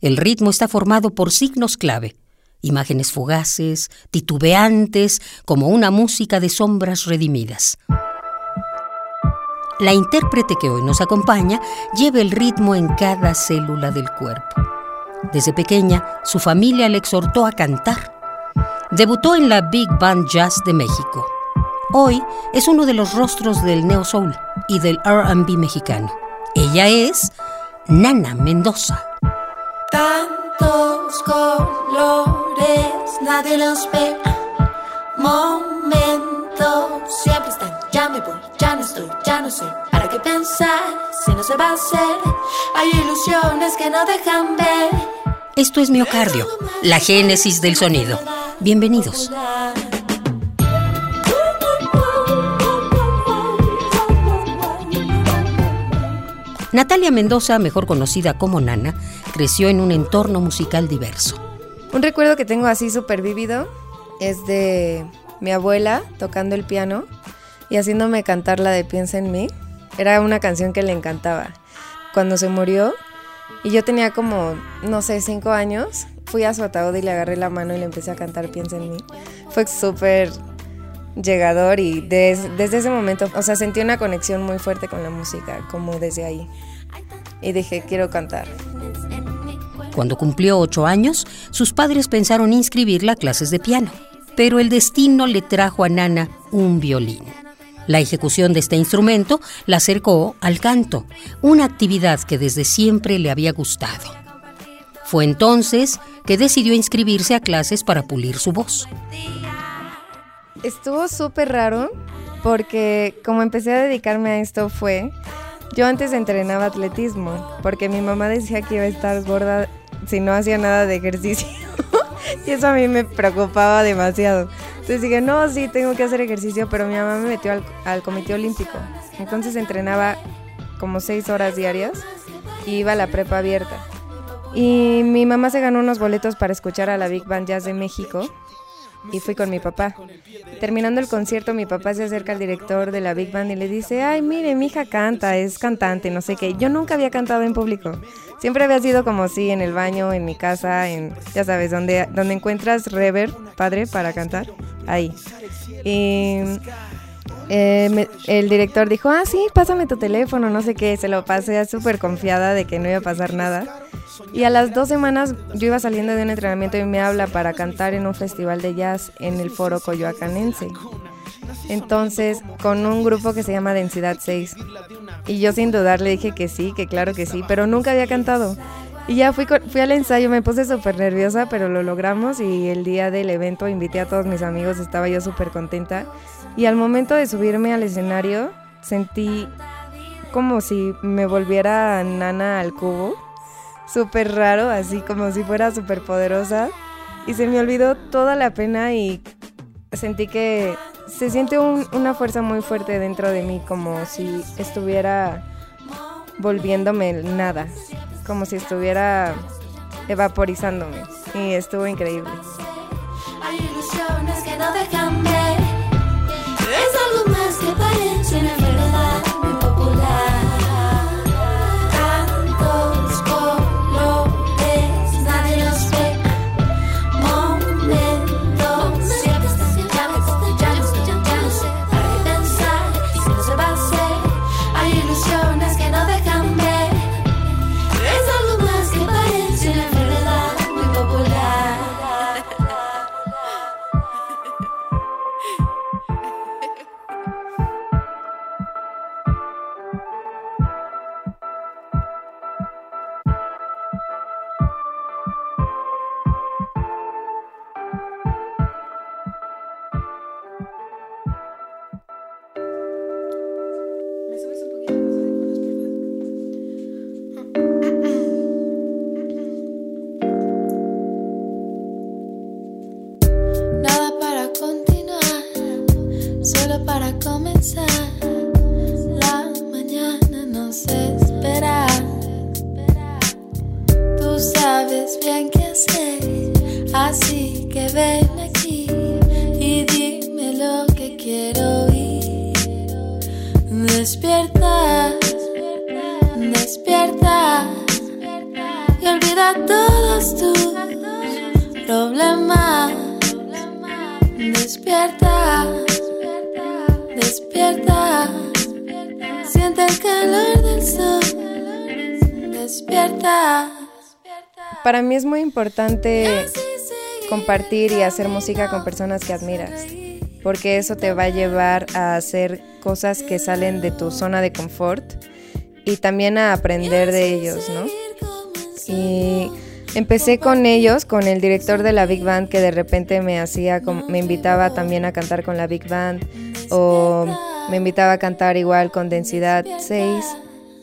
el ritmo está formado por signos clave, imágenes fugaces, titubeantes, como una música de sombras redimidas. La intérprete que hoy nos acompaña lleva el ritmo en cada célula del cuerpo. Desde pequeña, su familia le exhortó a cantar. Debutó en la Big Band Jazz de México. Hoy es uno de los rostros del neo soul y del R&B mexicano. Ella es Nana Mendoza. Tantos colores, nadie los ve. Momentos siempre están. Ya me voy, ya no estoy, ya no sé. ¿Para qué pensar si no se va a hacer? Hay ilusiones que no dejan ver. Esto es miocardio, la génesis del sonido. Bienvenidos. Natalia Mendoza, mejor conocida como Nana, creció en un entorno musical diverso. Un recuerdo que tengo así súper vívido es de mi abuela tocando el piano y haciéndome cantar la de Piensa en mí. Era una canción que le encantaba. Cuando se murió, y yo tenía como, no sé, cinco años, fui a su ataúd y le agarré la mano y le empecé a cantar Piensa en mí. Fue súper llegador y desde ese momento, o sea, sentí una conexión muy fuerte con la música, como desde ahí. Y dije, quiero cantar. Cuando cumplió ocho años, sus padres pensaron inscribirla a clases de piano, pero el destino le trajo a Nana un violín. La ejecución de este instrumento la acercó al canto, una actividad que desde siempre le había gustado. Fue entonces que decidió inscribirse a clases para pulir su voz. Estuvo súper raro porque como empecé a dedicarme a esto fue, yo antes entrenaba atletismo porque mi mamá decía que iba a estar gorda si no hacía nada de ejercicio y eso a mí me preocupaba demasiado. Entonces dije, no, sí, tengo que hacer ejercicio, pero mi mamá me metió al, al Comité Olímpico. Entonces entrenaba como seis horas diarias y iba a la prepa abierta. Y mi mamá se ganó unos boletos para escuchar a la Big Band Jazz de México y fui con mi papá. Terminando el concierto, mi papá se acerca al director de la Big Band y le dice, ay, mire, mi hija canta, es cantante, no sé qué. Yo nunca había cantado en público. Siempre había sido como si en el baño, en mi casa, en, ya sabes, donde, donde encuentras rever, padre, para cantar, ahí. Y eh, el director dijo, ah, sí, pásame tu teléfono, no sé qué. Se lo pasé súper confiada de que no iba a pasar nada. Y a las dos semanas yo iba saliendo de un entrenamiento y me habla para cantar en un festival de jazz en el foro coyoacanense. Entonces, con un grupo que se llama Densidad 6. Y yo sin dudar le dije que sí, que claro que sí, pero nunca había cantado. Y ya fui, fui al ensayo, me puse súper nerviosa, pero lo logramos y el día del evento invité a todos mis amigos, estaba yo súper contenta. Y al momento de subirme al escenario, sentí como si me volviera nana al cubo súper raro, así como si fuera súper poderosa. Y se me olvidó toda la pena y sentí que se siente una fuerza muy fuerte dentro de mí, como si estuviera volviéndome nada, como si estuviera evaporizándome. Y estuvo increíble. Todos tus problemas. Despierta, despierta, siente el calor del sol. Despierta. Para mí es muy importante compartir y hacer música con personas que admiras, porque eso te va a llevar a hacer cosas que salen de tu zona de confort y también a aprender de ellos, ¿no? Y empecé con ellos, con el director de la Big Band que de repente me hacía, me invitaba también a cantar con la Big Band o me invitaba a cantar igual con Densidad 6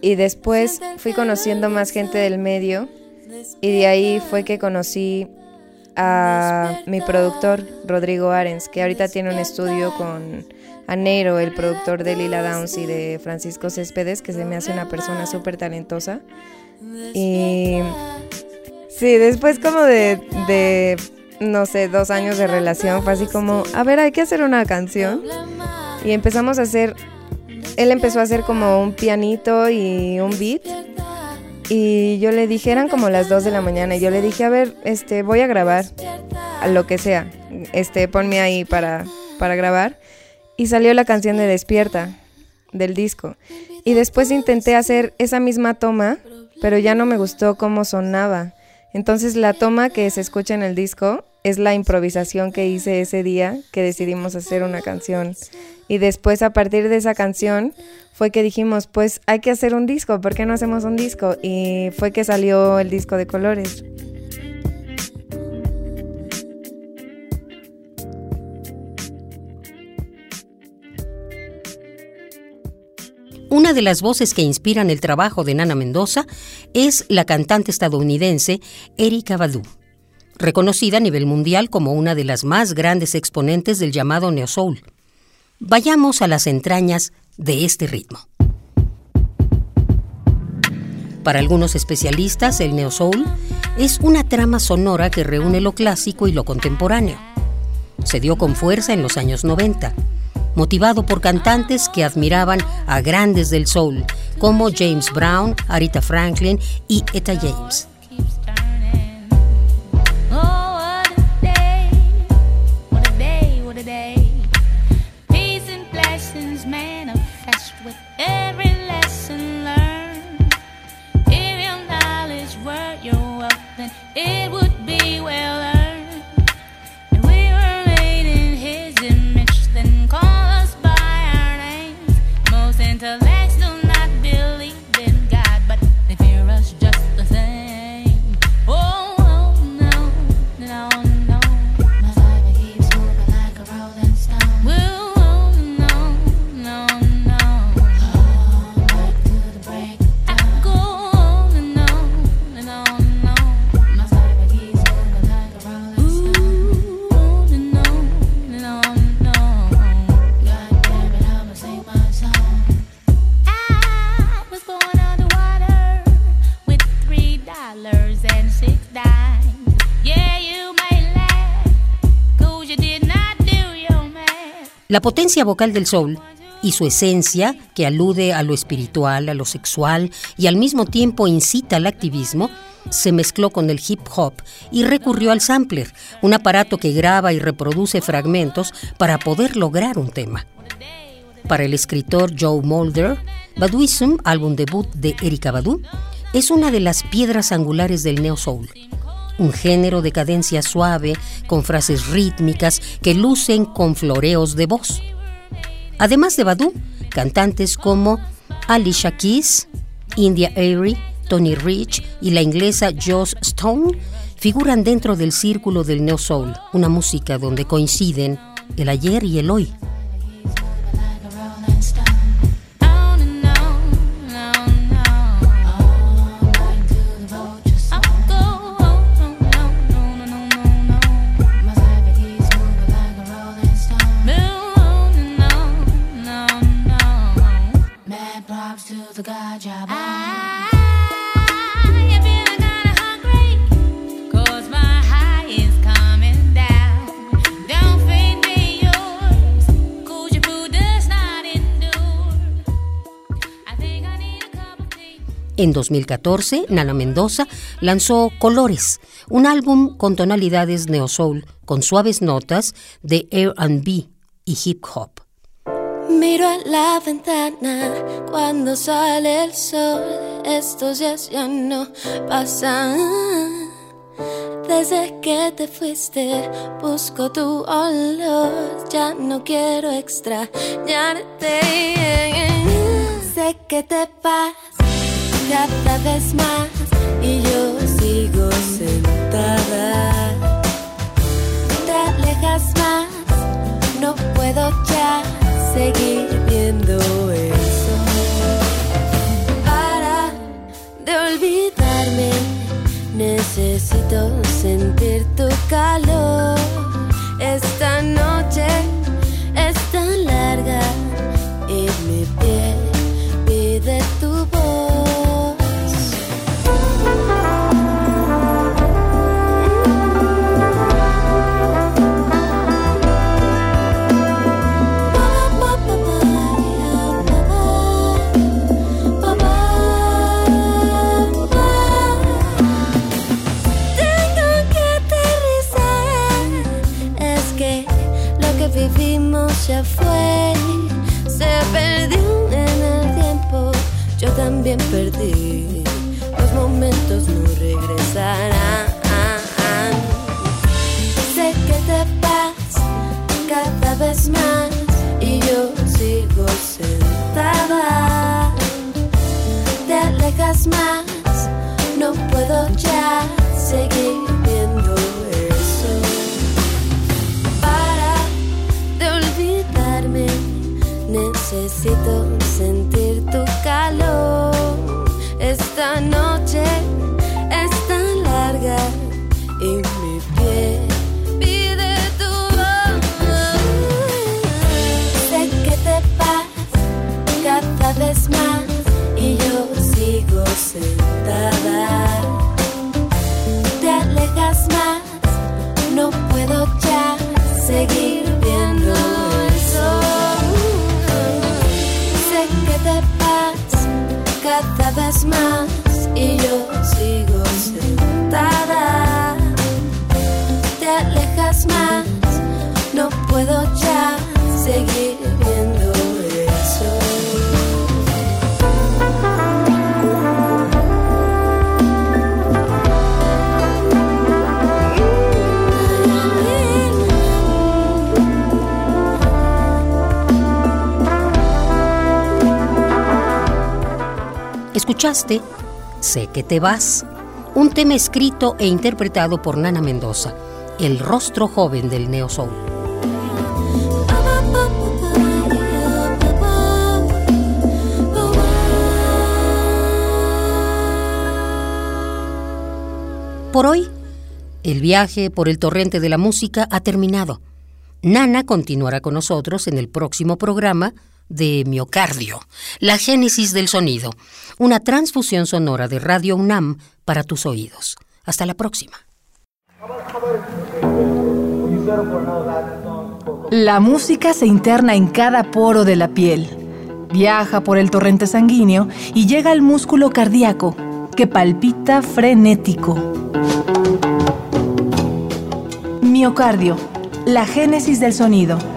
y después fui conociendo más gente del medio y de ahí fue que conocí a mi productor, Rodrigo Arens, que ahorita tiene un estudio con Anero, el productor de Lila Downs y de Francisco Céspedes, que se me hace una persona súper talentosa. Y sí, después como de, no sé, dos años de relación, fue así como, a ver, hay que hacer una canción. Y empezamos a hacer, él empezó a hacer como un pianito y un beat. Y yo le dije, eran como las 2 de la mañana, y yo le dije, a ver, este, voy a grabar, lo que sea, este, ponme ahí para, para grabar. Y salió la canción de Despierta, del disco. Y después intenté hacer esa misma toma, pero ya no me gustó cómo sonaba. Entonces la toma que se escucha en el disco es la improvisación que hice ese día que decidimos hacer una canción. Y después a partir de esa canción fue que dijimos, pues hay que hacer un disco, ¿por qué no hacemos un disco? Y fue que salió el disco de colores. Una de las voces que inspiran el trabajo de Nana Mendoza es la cantante estadounidense Erika Badu, reconocida a nivel mundial como una de las más grandes exponentes del llamado neo soul. Vayamos a las entrañas de este ritmo. Para algunos especialistas, el neo soul es una trama sonora que reúne lo clásico y lo contemporáneo. Se dio con fuerza en los años 90 motivado por cantantes que admiraban a grandes del soul, como James Brown, Aretha Franklin y Etta James. keeps turning. La potencia vocal del soul y su esencia, que alude a lo espiritual, a lo sexual y al mismo tiempo incita al activismo, se mezcló con el hip hop y recurrió al sampler, un aparato que graba y reproduce fragmentos para poder lograr un tema. Para el escritor Joe Mulder, Baduism, álbum debut de Erika Badu, es una de las piedras angulares del neo soul. Un género de cadencia suave, con frases rítmicas que lucen con floreos de voz. Además de Badu, cantantes como Alicia Keys, India Airy, Tony Rich y la inglesa Joss Stone figuran dentro del círculo del neo soul, una música donde coinciden el ayer y el hoy. En 2014, Nana Mendoza lanzó Colores, un álbum con tonalidades neo-soul, con suaves notas de R&B y hip hop. Miro a la ventana cuando sale el sol. Estos días ya no pasan. Desde que te fuiste, busco tu olor. Ya no quiero extrañarte. Sé que te vas cada vez más y yo sigo sentada. Te alejas más, no puedo ya seguir viendo eso. Para de olvidarme, necesito sentir tu calor. Ya fue. Se perdió en el tiempo. Yo también perdí. Los momentos no regresarán. Sé que te vas cada vez más. Y yo sigo sentada. Te alejas más. Necesito Escuchaste Sé que te vas, un tema escrito e interpretado por Nana Mendoza, el rostro joven del neo soul. Por hoy, el viaje por el torrente de la música ha terminado. Nana continuará con nosotros en el próximo programa de Miocardio, la génesis del sonido, una transfusión sonora de Radio UNAM para tus oídos. Hasta la próxima. La música se interna en cada poro de la piel, viaja por el torrente sanguíneo y llega al músculo cardíaco, que palpita frenético. Miocardio, la génesis del sonido